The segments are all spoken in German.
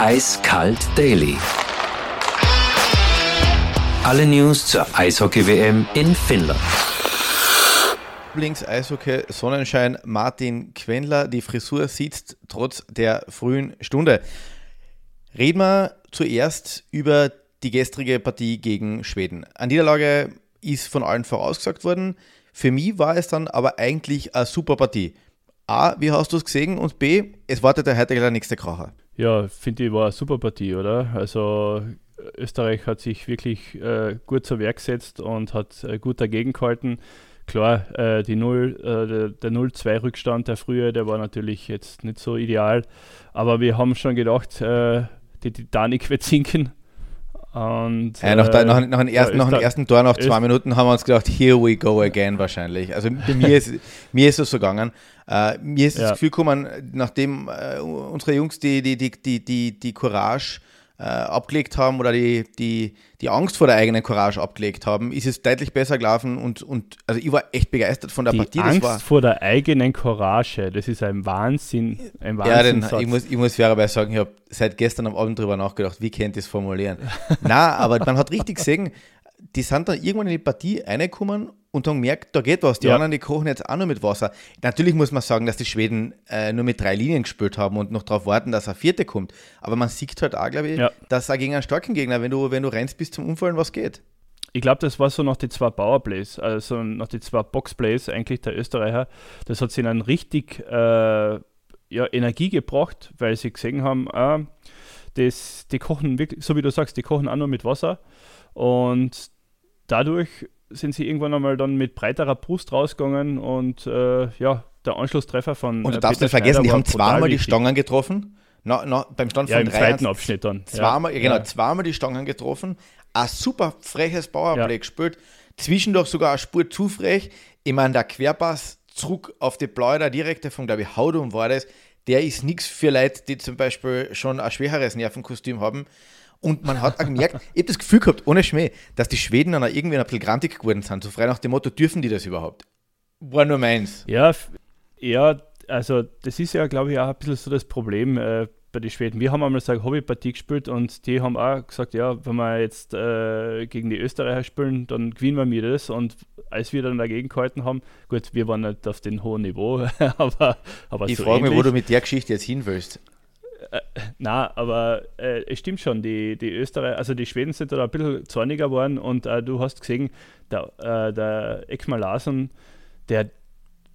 Eiskalt Daily. Alle News zur Eishockey-WM in Finnland. Lieblings-Eishockey Sonnenschein Martin Quendler. Die Frisur sitzt trotz der frühen Stunde. Reden wir zuerst über die gestrige Partie gegen Schweden. Eine Niederlage ist von allen vorausgesagt worden. Für mich war es dann aber eigentlich eine super Partie. A, wie hast du es gesehen? Und B, es wartet der heute der nächste Kracher. Ja, finde ich, war eine super Partie, oder? Also Österreich hat sich wirklich äh, gut zur Werk gesetzt und hat äh, gut dagegen gehalten. Klar, äh, die 0, äh, der, der 0-2-Rückstand der frühe, der war natürlich jetzt nicht so ideal. Aber wir haben schon gedacht, äh, die Titanic wird sinken. Und, ja, nach, der, nach, nach, dem ersten, ja, nach dem ersten Tor, nach zwei Minuten, haben wir uns gedacht, here we go again wahrscheinlich. Also bei mir ist, mir ist es so gegangen. Uh, mir ist ja. das Gefühl gekommen, nachdem uh, unsere Jungs die, die, die, die, die, die Courage äh, abgelegt haben oder die, die, die Angst vor der eigenen Courage abgelegt haben, ist es deutlich besser gelaufen und, und also ich war echt begeistert von der die Partie. Angst war, vor der eigenen Courage, das ist ein Wahnsinn. Ein ja, denn ich muss, ich muss fairerweise sagen, ich habe seit gestern am Abend darüber nachgedacht, wie könnte ich es formulieren. Na, aber man hat richtig gesehen, die sind dann irgendwann in die Partie reingekommen und haben gemerkt, da geht was. Die ja. anderen, die kochen jetzt auch nur mit Wasser. Natürlich muss man sagen, dass die Schweden äh, nur mit drei Linien gespielt haben und noch darauf warten, dass ein vierte kommt. Aber man sieht halt auch, glaube ich, ja. dass auch gegen einen starken Gegner, wenn du, wenn du rennst bis zum Umfallen, was geht. Ich glaube, das war so nach die zwei Powerplays, also nach die zwei Boxplays eigentlich der Österreicher. Das hat sie ihnen richtig äh, ja, Energie gebracht, weil sie gesehen haben, äh, das, die kochen wirklich, so wie du sagst, die kochen auch nur mit Wasser. Und dadurch sind sie irgendwann einmal dann mit breiterer Brust rausgegangen und äh, ja, der Anschlusstreffer von. Und du äh, darfst nicht vergessen, die haben zweimal die Stangen getroffen. Na, na, beim Stand ja, von im drei zweiten Abschnitt dann. Zweimal, ja. genau, zweimal die Stangen getroffen. Ein super freches Powerplay ja. gespielt. Zwischendurch sogar eine Spur zu frech. Ich meine, der Querpass zurück auf die Blaue, direkte von, glaube ich, Haudum war das. Der ist nichts für Leute, die zum Beispiel schon ein schwereres Nervenkostüm haben. Und man hat auch gemerkt, ich habe das Gefühl gehabt, ohne Schmäh, dass die Schweden dann auch irgendwie ein bisschen grantig geworden sind. So frei nach dem Motto, dürfen die das überhaupt? War nur meins. Ja, ja also das ist ja, glaube ich, auch ein bisschen so das Problem äh, bei den Schweden. Wir haben einmal so eine Hobbypartie gespielt und die haben auch gesagt, ja, wenn wir jetzt äh, gegen die Österreicher spielen, dann gewinnen wir das. Und als wir dann dagegen gehalten haben, gut, wir waren nicht auf dem hohen Niveau, aber, aber Ich so frage mich, wo du mit der Geschichte jetzt hin willst. Äh, na, aber äh, es stimmt schon, die, die Österreicher, also die Schweden sind da ein bisschen zorniger geworden und äh, du hast gesehen, der, äh, der Ekmal Larsson, der,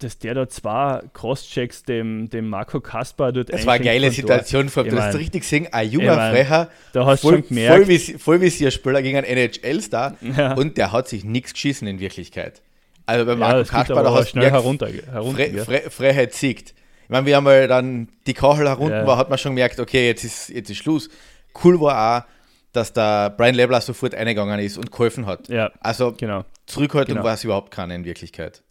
dass der da zwei Crosschecks dem, dem Marco Kaspar dort Das war eine geile Situation, vor du hast richtig gesehen, ein junger mein, Frecher, da hast voll, schon gemerkt, voll, wie, voll wie sie Spieler gegen einen NHL-Star ja. und der hat sich nichts geschissen in Wirklichkeit. Also bei Marco ja, Kaspar, da hast du schnell herunter, herunter Fre Fre Freiheit siegt. Ich meine, wir haben mal dann die Kachel herunter ja. war, hat man schon gemerkt, okay, jetzt ist, jetzt ist Schluss. Cool war auch, dass der Brian Lebler sofort eingegangen ist und geholfen hat. Ja, also genau. Zurückhaltung genau. war es überhaupt keine in Wirklichkeit.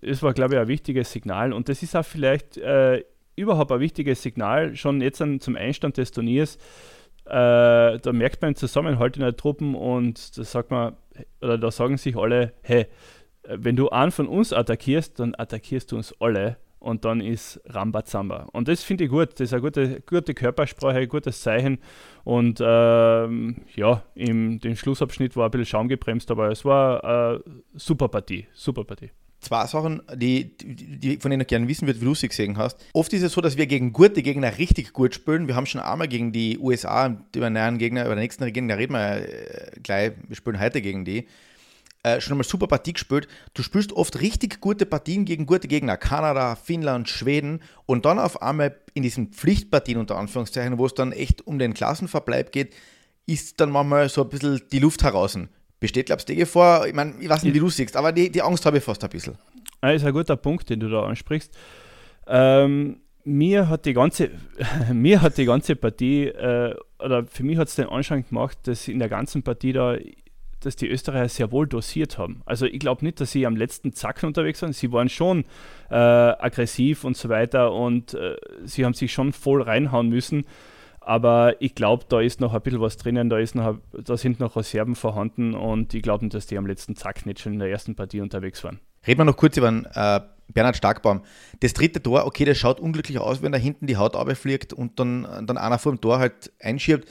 Es war, glaube ich, ein wichtiges Signal und das ist auch vielleicht äh, überhaupt ein wichtiges Signal, schon jetzt an, zum Einstand des Turniers. Äh, da merkt man Zusammenhalt in der Truppen und da sagt man, oder da sagen sich alle, hey, wenn du einen von uns attackierst, dann attackierst du uns alle und dann ist Rambazamba. Und das finde ich gut. Das ist eine gute, gute Körpersprache, ein gutes Zeichen. Und ähm, ja, im den Schlussabschnitt war ein bisschen Schaum gebremst, aber es war eine super Partie. Super Partie. Zwei Sachen, die, die, von denen ich gerne wissen würde, wie du sie gesehen hast. Oft ist es so, dass wir gegen gute Gegner richtig gut spielen. Wir haben schon einmal gegen die USA, über den Gegner, über den nächsten Gegner reden wir äh, gleich. Wir spielen heute gegen die äh, schon einmal super Partie gespielt. Du spielst oft richtig gute Partien gegen gute Gegner, Kanada, Finnland, Schweden und dann auf einmal in diesen Pflichtpartien unter Anführungszeichen, wo es dann echt um den Klassenverbleib geht, ist dann manchmal so ein bisschen die Luft heraus. Besteht, glaubst du, die Gefahr? Ich meine, ich weiß nicht, wie du siehst, aber die, die Angst habe ich fast ein bisschen. Das ist ein guter Punkt, den du da ansprichst. Ähm, mir hat die ganze, mir hat die ganze Partie, äh, oder für mich hat es den Anschein gemacht, dass in der ganzen Partie da dass die Österreicher sehr wohl dosiert haben. Also ich glaube nicht, dass sie am letzten Zacken unterwegs waren. Sie waren schon äh, aggressiv und so weiter und äh, sie haben sich schon voll reinhauen müssen. Aber ich glaube, da ist noch ein bisschen was drinnen, da, ist noch, da sind noch Reserven vorhanden und ich glaube nicht, dass die am letzten Zack nicht schon in der ersten Partie unterwegs waren. Reden wir noch kurz über den äh, Bernhard Starkbaum. Das dritte Tor, okay, das schaut unglücklich aus, wenn da hinten die Haut abfliegt und dann, dann einer vor dem Tor halt einschiebt.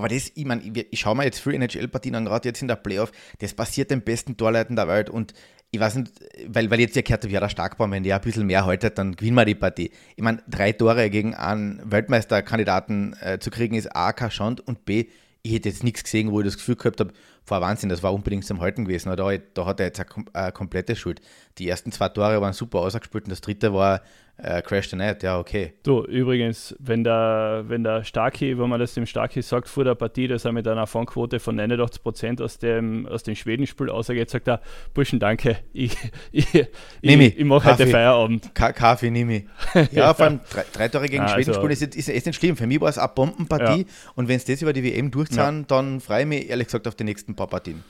Aber das, ich meine, ich, ich schaue mir jetzt für NHL-Partien an, gerade jetzt in der Playoff, das passiert den besten Torleuten der Welt und ich weiß nicht, weil, weil jetzt ja gehört, ja der Starkbaum, wenn der ein bisschen mehr haltet, dann gewinnen wir die Partie. Ich meine, drei Tore gegen einen Weltmeisterkandidaten äh, zu kriegen, ist A, kein Schand und B, ich hätte jetzt nichts gesehen, wo ich das Gefühl gehabt habe, war Wahnsinn, das war unbedingt zum Halten gewesen. Da, da hat er jetzt eine, eine komplette Schuld. Die ersten zwei Tore waren super ausgespielt und das dritte war äh, Crash the Net, ja, okay. Du, übrigens, wenn der, wenn der Starkey, wenn man das dem Starkey sagt vor der Partie, dass er mit einer Fangquote von 89% aus dem, aus dem Schwedenspiel ausgeht, sagt er, Burschen, danke, ich, ich, ich, ich mache heute Feierabend. Ka Kaffee nehme ich. Ja, vor allem drei, drei Tore gegen ah, Schweden also, ist, ist, ist nicht schlimm. Für mich war es eine Bombenpartie ja. und wenn es das über die WM durchzahlen, ja. dann freue ich mich ehrlich gesagt auf die nächsten paar Partien.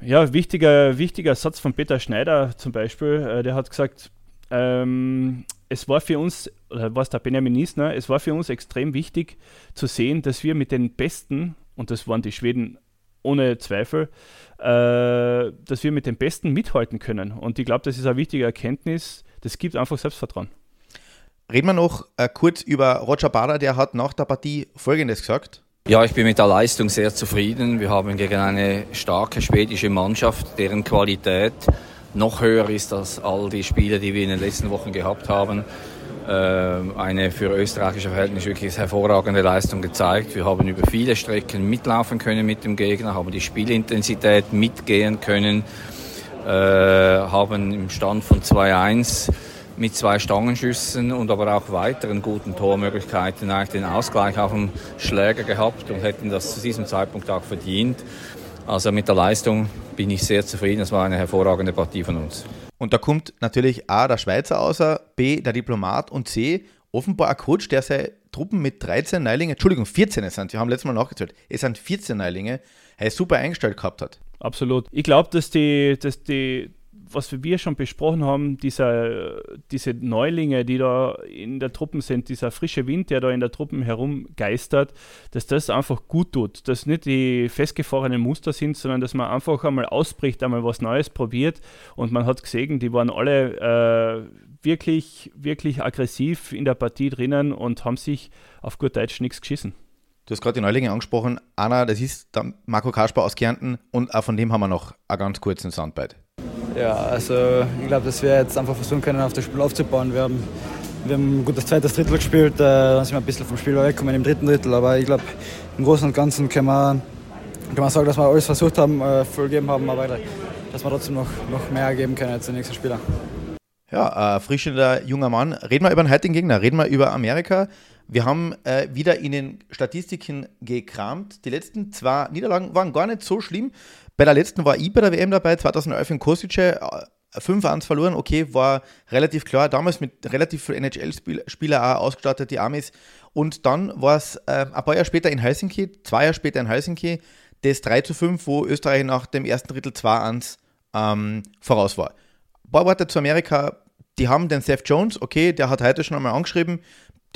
Ja, wichtiger, wichtiger Satz von Peter Schneider zum Beispiel. Äh, der hat gesagt, ähm, es war für uns, oder was der Benjamin Niesner, es war für uns extrem wichtig zu sehen, dass wir mit den Besten, und das waren die Schweden ohne Zweifel, äh, dass wir mit den Besten mithalten können. Und ich glaube, das ist eine wichtige Erkenntnis. Das gibt einfach Selbstvertrauen. Reden wir noch äh, kurz über Roger Bader, der hat nach der Partie Folgendes gesagt. Ja, ich bin mit der Leistung sehr zufrieden. Wir haben gegen eine starke schwedische Mannschaft, deren Qualität noch höher ist als all die Spiele, die wir in den letzten Wochen gehabt haben. Ähm, eine für österreichische Verhältnisse wirklich hervorragende Leistung gezeigt. Wir haben über viele Strecken mitlaufen können mit dem Gegner, haben die Spielintensität mitgehen können, äh, haben im Stand von 2-1 mit zwei Stangenschüssen und aber auch weiteren guten Tormöglichkeiten eigentlich den Ausgleich auf dem Schläger gehabt und hätten das zu diesem Zeitpunkt auch verdient. Also mit der Leistung bin ich sehr zufrieden. Es war eine hervorragende Partie von uns. Und da kommt natürlich A, der Schweizer außer, B, der Diplomat und C, offenbar ein Coach, der seine Truppen mit 13 Neulingen, Entschuldigung, 14 sind, wir haben letztes Mal nachgezählt, es sind 14 Neulinge, er super eingestellt gehabt hat. Absolut. Ich glaube, dass die, dass die was wir schon besprochen haben, dieser, diese Neulinge, die da in der Truppen sind, dieser frische Wind, der da in der Truppen herumgeistert, dass das einfach gut tut. Dass nicht die festgefahrenen Muster sind, sondern dass man einfach einmal ausbricht, einmal was Neues probiert. Und man hat gesehen, die waren alle äh, wirklich, wirklich aggressiv in der Partie drinnen und haben sich auf gut Deutsch nichts geschissen. Du hast gerade die Neulinge angesprochen. Anna, das ist Marco Kasper aus Kärnten und auch von dem haben wir noch einen ganz kurzen Soundbite. Ja, also ich glaube, dass wir jetzt einfach versuchen können, auf das Spiel aufzubauen. Wir haben, wir haben ein gutes zweites Drittel gespielt, äh, dann sind wir ein bisschen vom Spiel weggekommen im dritten Drittel, aber ich glaube, im Großen und Ganzen können wir, kann man sagen, dass wir alles versucht haben, äh, voll haben, aber dass wir trotzdem noch, noch mehr geben können als die nächsten Spieler. Ja, äh, frischender junger Mann. Reden wir über den heutigen Gegner, reden wir über Amerika. Wir haben äh, wieder in den Statistiken gekramt. Die letzten zwei Niederlagen waren gar nicht so schlimm. Bei der letzten war ich bei der WM dabei, 2011 in Kosice. 5-1 verloren, okay, war relativ klar. Damals mit relativ viel NHL-Spieler auch ausgestattet, die Amis. Und dann war es äh, ein paar Jahre später in Helsinki, zwei Jahre später in Helsinki, das 3 zu 5, wo Österreich nach dem ersten Drittel 2-1 ähm, voraus war. Ein paar Worte zu Amerika. Die haben den Seth Jones, okay, der hat heute schon einmal angeschrieben,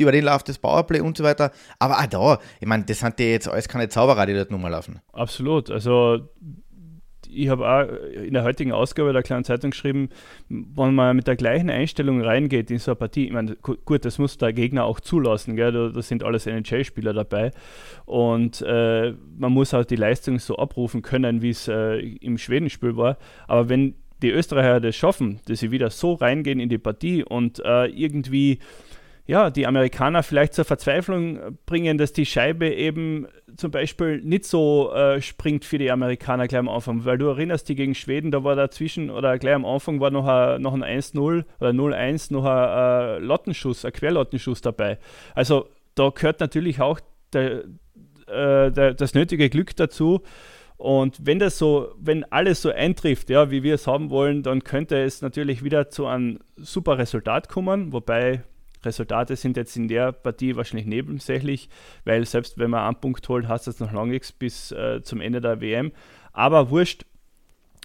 über den läuft das Powerplay und so weiter. Aber auch da, ich meine, das sind die jetzt alles keine Zauberer, die dort nochmal laufen. Absolut. Also ich habe auch in der heutigen Ausgabe der kleinen Zeitung geschrieben, wenn man mit der gleichen Einstellung reingeht in so eine Partie, ich meine, gut, das muss der Gegner auch zulassen, gell? Da, da sind alles NHL-Spieler dabei und äh, man muss auch die Leistung so abrufen können, wie es äh, im Schwedenspiel war. Aber wenn die Österreicher das schaffen, dass sie wieder so reingehen in die Partie und äh, irgendwie ja, die Amerikaner vielleicht zur Verzweiflung bringen, dass die Scheibe eben zum Beispiel nicht so äh, springt für die Amerikaner gleich am Anfang, weil du erinnerst dich gegen Schweden, da war dazwischen oder gleich am Anfang war noch ein, noch ein 1-0 oder 0-1 noch ein, ein Lottenschuss, ein Querlottenschuss dabei. Also da gehört natürlich auch der, äh, der, das nötige Glück dazu. Und wenn das so, wenn alles so eintrifft, ja, wie wir es haben wollen, dann könnte es natürlich wieder zu einem super Resultat kommen, wobei Resultate sind jetzt in der Partie wahrscheinlich nebensächlich, weil selbst wenn man einen Punkt holt, hat es noch lange nichts bis äh, zum Ende der WM. Aber wurscht,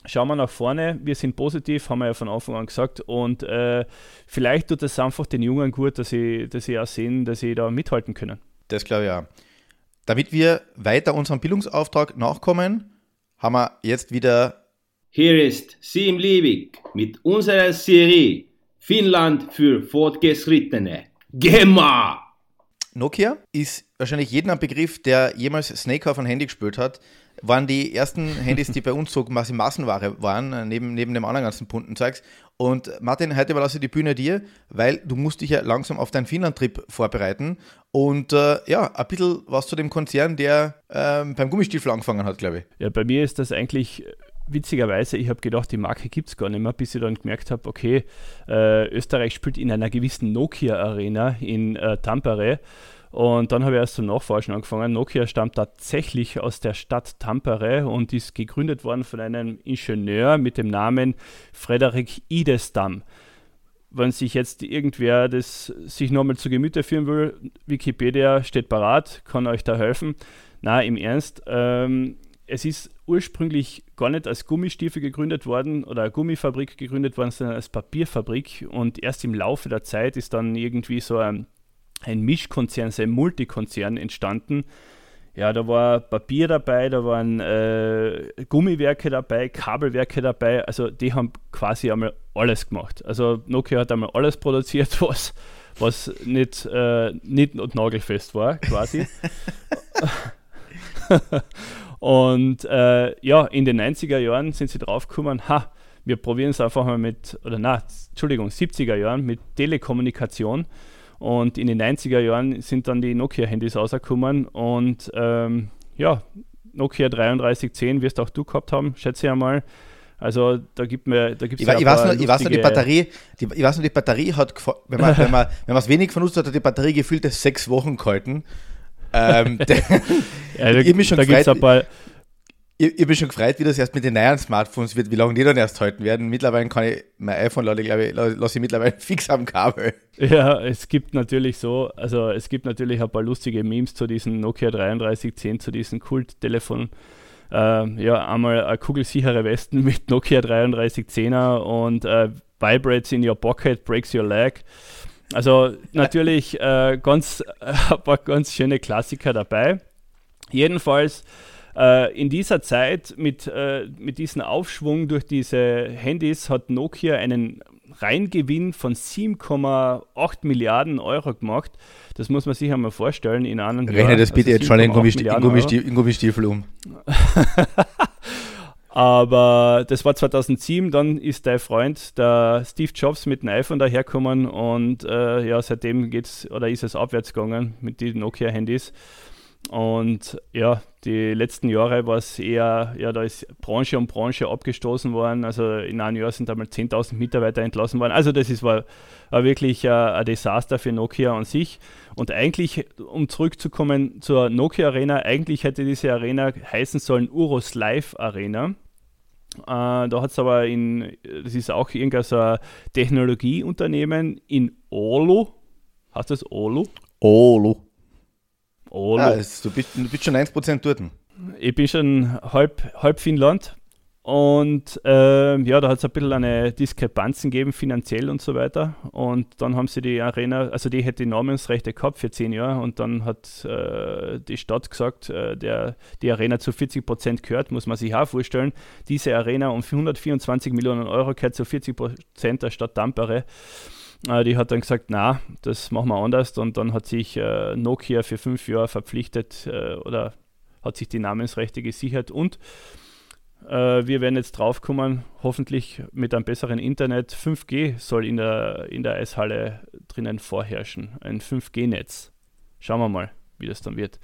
schauen wir nach vorne. Wir sind positiv, haben wir ja von Anfang an gesagt. Und äh, vielleicht tut es einfach den Jungen gut, dass sie, dass sie auch sehen, dass sie da mithalten können. Das glaube ich auch. Damit wir weiter unserem Bildungsauftrag nachkommen, haben wir jetzt wieder. Hier ist Sim Liebig mit unserer Serie Finnland für Fortgeschrittene. GEMA! Nokia ist wahrscheinlich jedem ein Begriff, der jemals Snake auf ein Handy gespielt hat. Waren die ersten Handys, die bei uns so quasi Massenware waren, neben, neben dem anderen ganzen bunten Zeugs. Und Martin, heute überlasse ich die Bühne dir, weil du musst dich ja langsam auf deinen Finnland-Trip vorbereiten. Und äh, ja, ein bisschen was zu dem Konzern, der ähm, beim Gummistiefel angefangen hat, glaube ich. Ja, bei mir ist das eigentlich witzigerweise, ich habe gedacht, die Marke gibt es gar nicht mehr, bis ich dann gemerkt habe, okay, äh, Österreich spielt in einer gewissen Nokia-Arena in äh, Tampere. Und dann habe ich erst zum Nachforschen angefangen. Nokia stammt tatsächlich aus der Stadt Tampere und ist gegründet worden von einem Ingenieur mit dem Namen Frederik Idestam. Wenn sich jetzt irgendwer das sich nochmal zu Gemüte führen will, Wikipedia steht parat, kann euch da helfen. Na, im Ernst, ähm, es ist ursprünglich gar nicht als Gummistiefel gegründet worden oder Gummifabrik gegründet worden, sondern als Papierfabrik. Und erst im Laufe der Zeit ist dann irgendwie so ein ein Mischkonzern, so ein Multikonzern entstanden. Ja, da war Papier dabei, da waren äh, Gummiwerke dabei, Kabelwerke dabei. Also die haben quasi einmal alles gemacht. Also Nokia hat einmal alles produziert, was, was nicht, äh, nicht und nagelfest war, quasi. und äh, ja, in den 90er Jahren sind sie draufgekommen, ha, wir probieren es einfach mal mit, oder na, Entschuldigung, 70er Jahren mit Telekommunikation und in den 90er Jahren sind dann die Nokia-Handys rausgekommen und ähm, ja, Nokia 3310 wirst auch du gehabt haben, schätze ich einmal. Also da gibt mir, da gibt es ich, ich, weiß nur, ich weiß nur, die Batterie, die, ich weiß nur, die Batterie hat, wenn man, wenn man, wenn man es wenig uns hat, hat die Batterie gefühlte sechs Wochen gehalten. Ähm, ja, da, gibt es ein paar, ich, ich bin schon gefreut, wie das erst mit den neuen Smartphones wird, wie lange die dann erst halten werden. Mittlerweile kann ich mein iPhone, glaube ich, lasse ich mittlerweile fix am Kabel. Ja, es gibt natürlich so, also es gibt natürlich ein paar lustige Memes zu diesem Nokia 3310, zu diesem Kulttelefon. Ähm, ja, einmal eine kugelsichere Westen mit Nokia 3310er und äh, Vibrates in your pocket, breaks your leg. Also natürlich äh, ganz, äh, ein paar ganz schöne Klassiker dabei. Jedenfalls äh, in dieser Zeit mit, äh, mit diesem Aufschwung durch diese Handys hat Nokia einen Reingewinn von 7,8 Milliarden Euro gemacht. Das muss man sich einmal vorstellen in einem Rechne das bitte also jetzt schon in, Gummistiefel, in Gummistiefel um. Aber das war 2007, dann ist dein Freund, der Steve Jobs, mit dem iPhone daherkommen und äh, ja, seitdem geht's oder ist es abwärts gegangen mit den Nokia-Handys. Und ja, die letzten Jahre war es eher, ja, da ist Branche um Branche abgestoßen worden. Also in einem Jahr sind einmal 10.000 Mitarbeiter entlassen worden. Also das ist, war, war wirklich äh, ein Desaster für Nokia an sich. Und eigentlich, um zurückzukommen zur Nokia Arena, eigentlich hätte diese Arena heißen sollen Uros Live Arena. Äh, da hat es aber in, das ist auch irgendein so ein Technologieunternehmen in Oulu. Heißt das Oulu? Oulu. Oh, ah, du, bist, du bist schon 1% dort. Ich bin schon halb, halb Finnland. Und äh, ja, da hat es ein bisschen eine Diskrepanzen gegeben, finanziell und so weiter. Und dann haben sie die Arena, also die hätte die Namensrechte gehabt für zehn Jahre und dann hat äh, die Stadt gesagt, äh, der, die Arena zu 40 Prozent gehört, muss man sich auch vorstellen. Diese Arena um 124 Millionen Euro gehört zu 40 Prozent der Stadt Tampere. Äh, die hat dann gesagt, na, das machen wir anders. Und dann hat sich äh, Nokia für fünf Jahre verpflichtet äh, oder hat sich die Namensrechte gesichert und wir werden jetzt draufkommen, hoffentlich mit einem besseren Internet. 5G soll in der, in der Eishalle drinnen vorherrschen. Ein 5G-Netz. Schauen wir mal, wie das dann wird.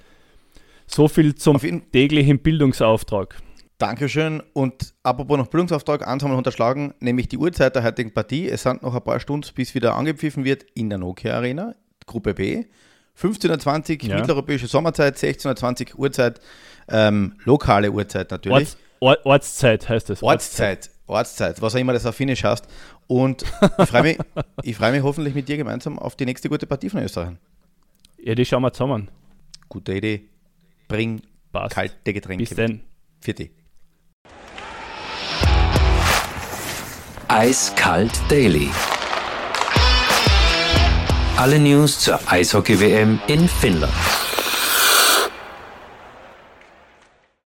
So viel zum täglichen Bildungsauftrag. Dankeschön. Und apropos noch Bildungsauftrag, eins haben wir unterschlagen, nämlich die Uhrzeit der heutigen Partie. Es sind noch ein paar Stunden, bis wieder angepfiffen wird in der Nokia Arena, Gruppe B. 15.20 Uhr ja. mitteleuropäische Sommerzeit, 16.20 Uhr Uhrzeit, ähm, lokale Uhrzeit natürlich. Orts, Ortszeit heißt es. Ortszeit. Ortszeit, was auch immer das auf Finnisch heißt. Und ich freue mich, freu mich hoffentlich mit dir gemeinsam auf die nächste gute Partie von Österreich. Ja, die schauen wir zusammen. Gute Idee. Bring Passt. kalte Getränke. Bis denn. Für dich. Eiskalt Daily. Alle News zur Eishockey-WM in Finnland.